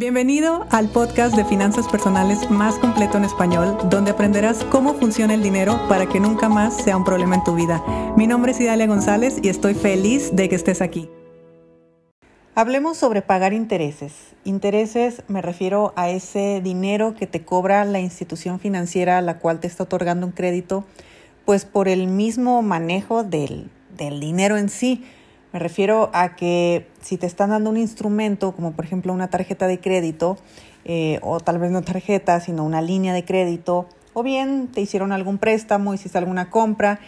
Bienvenido al podcast de finanzas personales más completo en español, donde aprenderás cómo funciona el dinero para que nunca más sea un problema en tu vida. Mi nombre es Idalia González y estoy feliz de que estés aquí. Hablemos sobre pagar intereses. Intereses me refiero a ese dinero que te cobra la institución financiera a la cual te está otorgando un crédito, pues por el mismo manejo del, del dinero en sí me refiero a que si te están dando un instrumento, como por ejemplo una tarjeta de crédito, eh, o tal vez no tarjeta, sino una línea de crédito, o bien te hicieron algún préstamo, hiciste alguna compra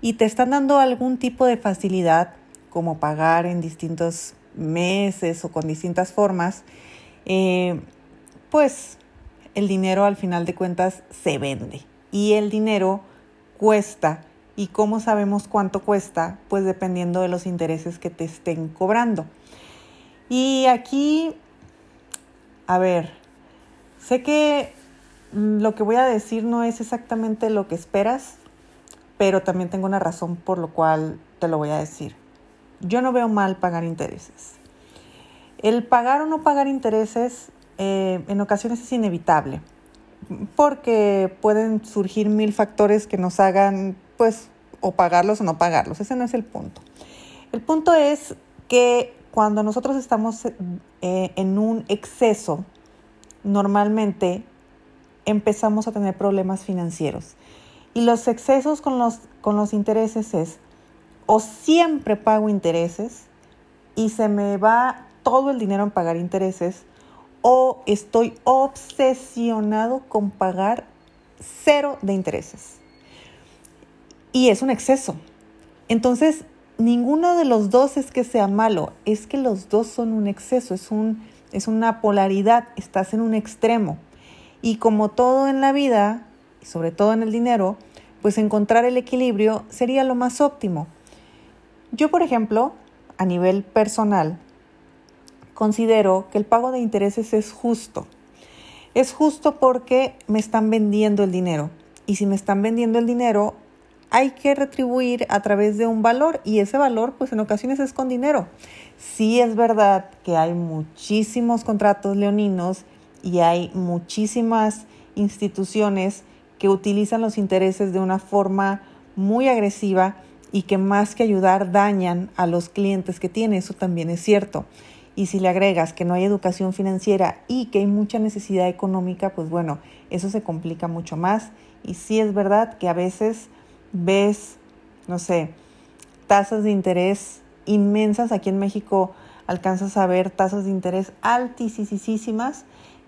y te están dando algún tipo de facilidad, como pagar en distintos meses o con distintas formas, eh, pues el dinero al final de cuentas se vende y el dinero cuesta ¿Y cómo sabemos cuánto cuesta? Pues dependiendo de los intereses que te estén cobrando. Y aquí, a ver, sé que lo que voy a decir no es exactamente lo que esperas, pero también tengo una razón por lo cual te lo voy a decir. Yo no veo mal pagar intereses. El pagar o no pagar intereses eh, en ocasiones es inevitable, porque pueden surgir mil factores que nos hagan pues o pagarlos o no pagarlos. Ese no es el punto. El punto es que cuando nosotros estamos eh, en un exceso, normalmente empezamos a tener problemas financieros. Y los excesos con los, con los intereses es, o siempre pago intereses y se me va todo el dinero en pagar intereses, o estoy obsesionado con pagar cero de intereses y es un exceso. Entonces, ninguno de los dos es que sea malo, es que los dos son un exceso, es, un, es una polaridad, estás en un extremo. Y como todo en la vida, sobre todo en el dinero, pues encontrar el equilibrio sería lo más óptimo. Yo, por ejemplo, a nivel personal, considero que el pago de intereses es justo. Es justo porque me están vendiendo el dinero. Y si me están vendiendo el dinero, hay que retribuir a través de un valor y ese valor pues en ocasiones es con dinero. Sí es verdad que hay muchísimos contratos leoninos y hay muchísimas instituciones que utilizan los intereses de una forma muy agresiva y que más que ayudar dañan a los clientes que tiene, eso también es cierto. Y si le agregas que no hay educación financiera y que hay mucha necesidad económica, pues bueno, eso se complica mucho más. Y sí es verdad que a veces ves, no sé, tasas de interés inmensas. Aquí en México alcanzas a ver tasas de interés altísimas,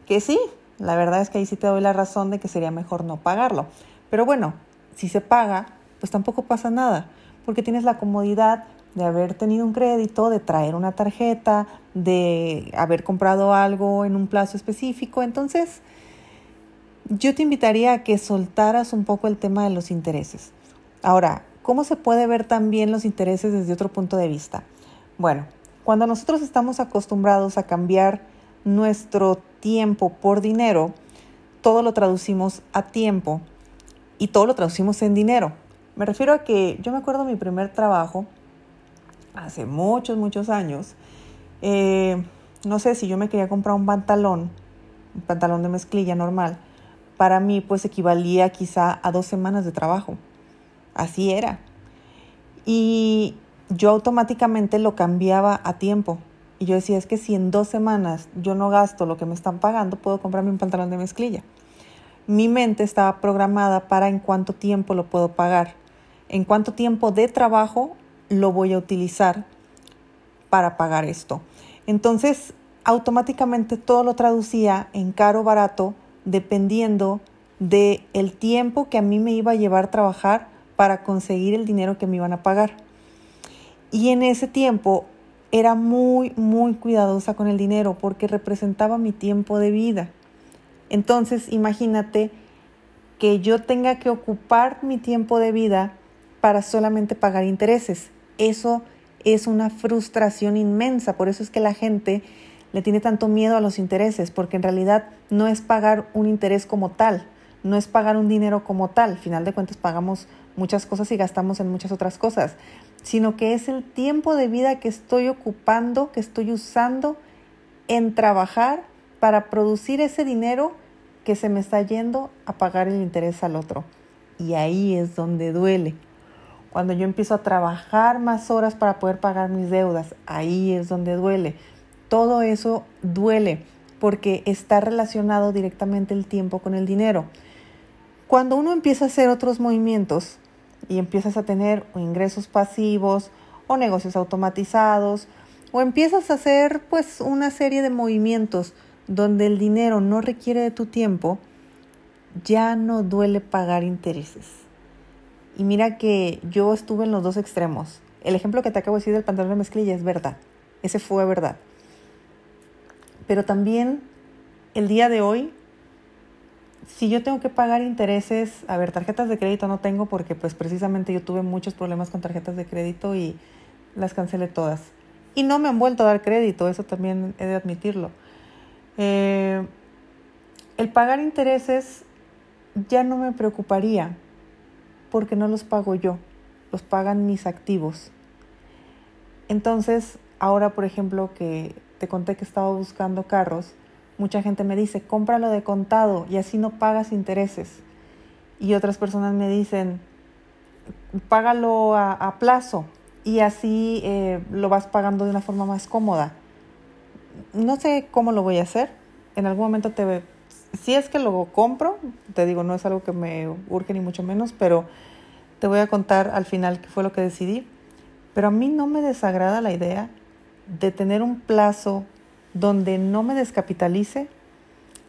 que sí, la verdad es que ahí sí te doy la razón de que sería mejor no pagarlo. Pero bueno, si se paga, pues tampoco pasa nada, porque tienes la comodidad de haber tenido un crédito, de traer una tarjeta, de haber comprado algo en un plazo específico. Entonces, yo te invitaría a que soltaras un poco el tema de los intereses. Ahora, ¿cómo se puede ver también los intereses desde otro punto de vista? Bueno, cuando nosotros estamos acostumbrados a cambiar nuestro tiempo por dinero, todo lo traducimos a tiempo y todo lo traducimos en dinero. Me refiero a que yo me acuerdo mi primer trabajo hace muchos, muchos años. Eh, no sé si yo me quería comprar un pantalón, un pantalón de mezclilla normal, para mí pues equivalía quizá a dos semanas de trabajo. Así era. Y yo automáticamente lo cambiaba a tiempo. Y yo decía, es que si en dos semanas yo no gasto lo que me están pagando, puedo comprarme un pantalón de mezclilla. Mi mente estaba programada para en cuánto tiempo lo puedo pagar, en cuánto tiempo de trabajo lo voy a utilizar para pagar esto. Entonces, automáticamente todo lo traducía en caro barato dependiendo de el tiempo que a mí me iba a llevar trabajar para conseguir el dinero que me iban a pagar. Y en ese tiempo era muy, muy cuidadosa con el dinero porque representaba mi tiempo de vida. Entonces, imagínate que yo tenga que ocupar mi tiempo de vida para solamente pagar intereses. Eso es una frustración inmensa. Por eso es que la gente le tiene tanto miedo a los intereses, porque en realidad no es pagar un interés como tal, no es pagar un dinero como tal. Al final de cuentas pagamos muchas cosas y gastamos en muchas otras cosas, sino que es el tiempo de vida que estoy ocupando, que estoy usando en trabajar para producir ese dinero que se me está yendo a pagar el interés al otro. Y ahí es donde duele. Cuando yo empiezo a trabajar más horas para poder pagar mis deudas, ahí es donde duele. Todo eso duele porque está relacionado directamente el tiempo con el dinero. Cuando uno empieza a hacer otros movimientos y empiezas a tener ingresos pasivos o negocios automatizados o empiezas a hacer pues una serie de movimientos donde el dinero no requiere de tu tiempo, ya no duele pagar intereses. Y mira que yo estuve en los dos extremos. El ejemplo que te acabo de decir del pantalón de mezclilla es verdad. Ese fue verdad. Pero también el día de hoy, si yo tengo que pagar intereses, a ver, tarjetas de crédito no tengo porque pues precisamente yo tuve muchos problemas con tarjetas de crédito y las cancelé todas. Y no me han vuelto a dar crédito, eso también he de admitirlo. Eh, el pagar intereses ya no me preocuparía porque no los pago yo, los pagan mis activos. Entonces, ahora por ejemplo que te conté que estaba buscando carros, mucha gente me dice, cómpralo de contado y así no pagas intereses. Y otras personas me dicen, págalo a, plazo y así eh, lo vas pagando de una forma más cómoda. No sé cómo lo voy a hacer. En algún momento te, si es que lo compro, te digo, no es algo que me urge ni mucho menos, pero te voy a contar al final qué fue lo que decidí. Pero a mí no me desagrada la idea de tener un plazo donde no me descapitalice,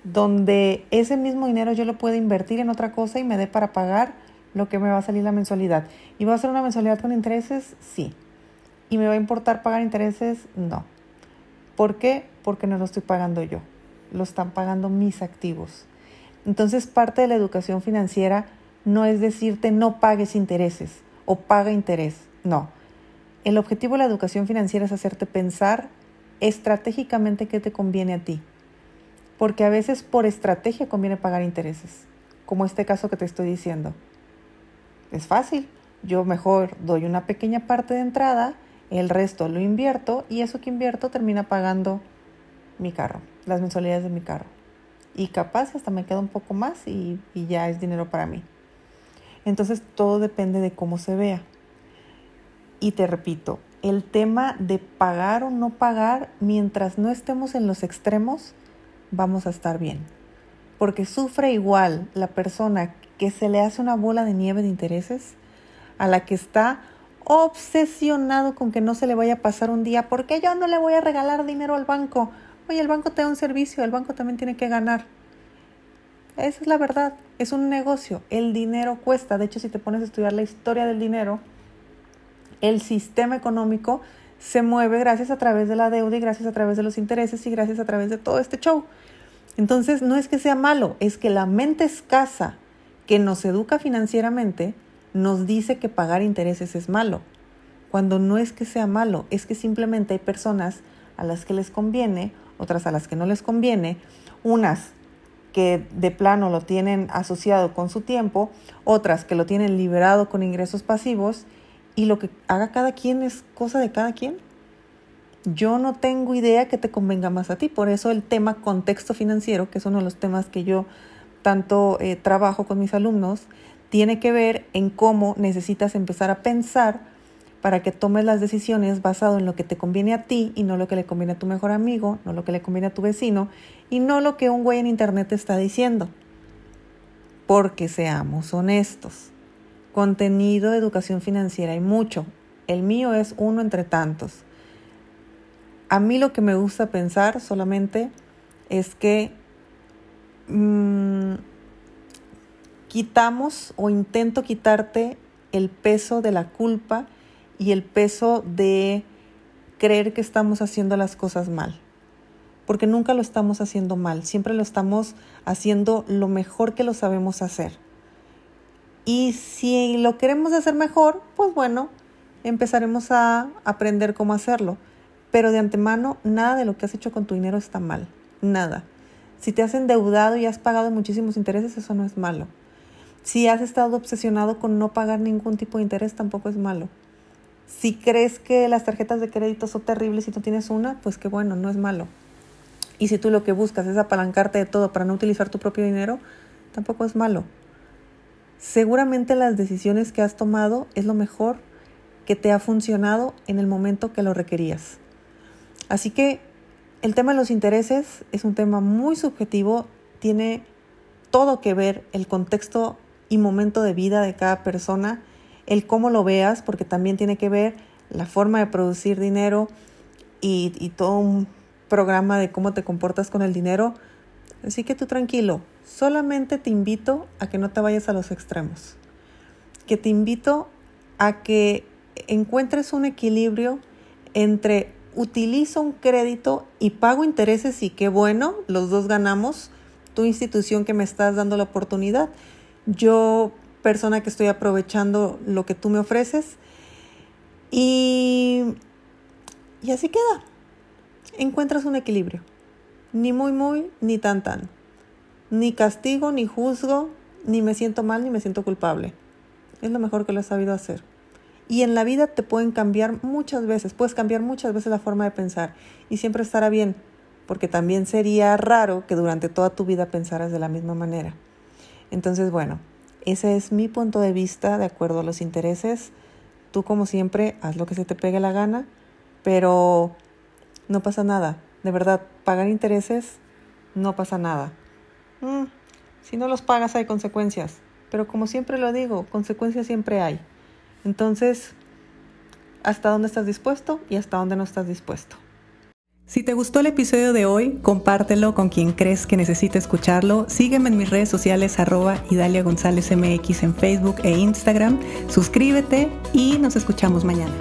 donde ese mismo dinero yo lo pueda invertir en otra cosa y me dé para pagar lo que me va a salir la mensualidad. ¿Y va a ser una mensualidad con intereses? Sí. ¿Y me va a importar pagar intereses? No. ¿Por qué? Porque no lo estoy pagando yo lo están pagando mis activos. Entonces parte de la educación financiera no es decirte no pagues intereses o paga interés, no. El objetivo de la educación financiera es hacerte pensar estratégicamente qué te conviene a ti. Porque a veces por estrategia conviene pagar intereses, como este caso que te estoy diciendo. Es fácil, yo mejor doy una pequeña parte de entrada, el resto lo invierto y eso que invierto termina pagando mi carro las mensualidades de mi carro. Y capaz hasta me queda un poco más y, y ya es dinero para mí. Entonces todo depende de cómo se vea. Y te repito, el tema de pagar o no pagar, mientras no estemos en los extremos, vamos a estar bien. Porque sufre igual la persona que se le hace una bola de nieve de intereses a la que está obsesionado con que no se le vaya a pasar un día, porque yo no le voy a regalar dinero al banco, Oye, el banco te da un servicio, el banco también tiene que ganar. Esa es la verdad, es un negocio, el dinero cuesta. De hecho, si te pones a estudiar la historia del dinero, el sistema económico se mueve gracias a través de la deuda y gracias a través de los intereses y gracias a través de todo este show. Entonces, no es que sea malo, es que la mente escasa que nos educa financieramente nos dice que pagar intereses es malo, cuando no es que sea malo, es que simplemente hay personas a las que les conviene otras a las que no les conviene, unas que de plano lo tienen asociado con su tiempo, otras que lo tienen liberado con ingresos pasivos y lo que haga cada quien es cosa de cada quien. Yo no tengo idea que te convenga más a ti, por eso el tema contexto financiero, que es uno de los temas que yo tanto eh, trabajo con mis alumnos, tiene que ver en cómo necesitas empezar a pensar para que tomes las decisiones basado en lo que te conviene a ti y no lo que le conviene a tu mejor amigo, no lo que le conviene a tu vecino y no lo que un güey en internet te está diciendo. Porque seamos honestos. Contenido de educación financiera hay mucho. El mío es uno entre tantos. A mí lo que me gusta pensar solamente es que mm, quitamos o intento quitarte el peso de la culpa y el peso de creer que estamos haciendo las cosas mal. Porque nunca lo estamos haciendo mal, siempre lo estamos haciendo lo mejor que lo sabemos hacer. Y si lo queremos hacer mejor, pues bueno, empezaremos a aprender cómo hacerlo. Pero de antemano, nada de lo que has hecho con tu dinero está mal. Nada. Si te has endeudado y has pagado muchísimos intereses, eso no es malo. Si has estado obsesionado con no pagar ningún tipo de interés, tampoco es malo. Si crees que las tarjetas de crédito son terribles y tú tienes una, pues qué bueno, no es malo. Y si tú lo que buscas es apalancarte de todo para no utilizar tu propio dinero, tampoco es malo. Seguramente las decisiones que has tomado es lo mejor que te ha funcionado en el momento que lo requerías. Así que el tema de los intereses es un tema muy subjetivo, tiene todo que ver el contexto y momento de vida de cada persona, el cómo lo veas, porque también tiene que ver la forma de producir dinero y, y todo un programa de cómo te comportas con el dinero. Así que tú tranquilo, solamente te invito a que no te vayas a los extremos, que te invito a que encuentres un equilibrio entre utilizo un crédito y pago intereses y qué bueno, los dos ganamos, tu institución que me estás dando la oportunidad, yo persona que estoy aprovechando lo que tú me ofreces. Y, y así queda. Encuentras un equilibrio, ni muy muy, ni tan tan, ni castigo, ni juzgo, ni me siento mal, ni me siento culpable. Es lo mejor que lo he sabido hacer. Y en la vida te pueden cambiar muchas veces, puedes cambiar muchas veces la forma de pensar y siempre estará bien, porque también sería raro que durante toda tu vida pensaras de la misma manera. Entonces, bueno, ese es mi punto de vista de acuerdo a los intereses. Tú como siempre, haz lo que se te pegue la gana, pero no pasa nada. De verdad, pagar intereses no pasa nada. Mm, si no los pagas hay consecuencias, pero como siempre lo digo, consecuencias siempre hay. Entonces, ¿hasta dónde estás dispuesto y hasta dónde no estás dispuesto? Si te gustó el episodio de hoy, compártelo con quien crees que necesite escucharlo. Sígueme en mis redes sociales arroba Idalia González MX en Facebook e Instagram. Suscríbete y nos escuchamos mañana.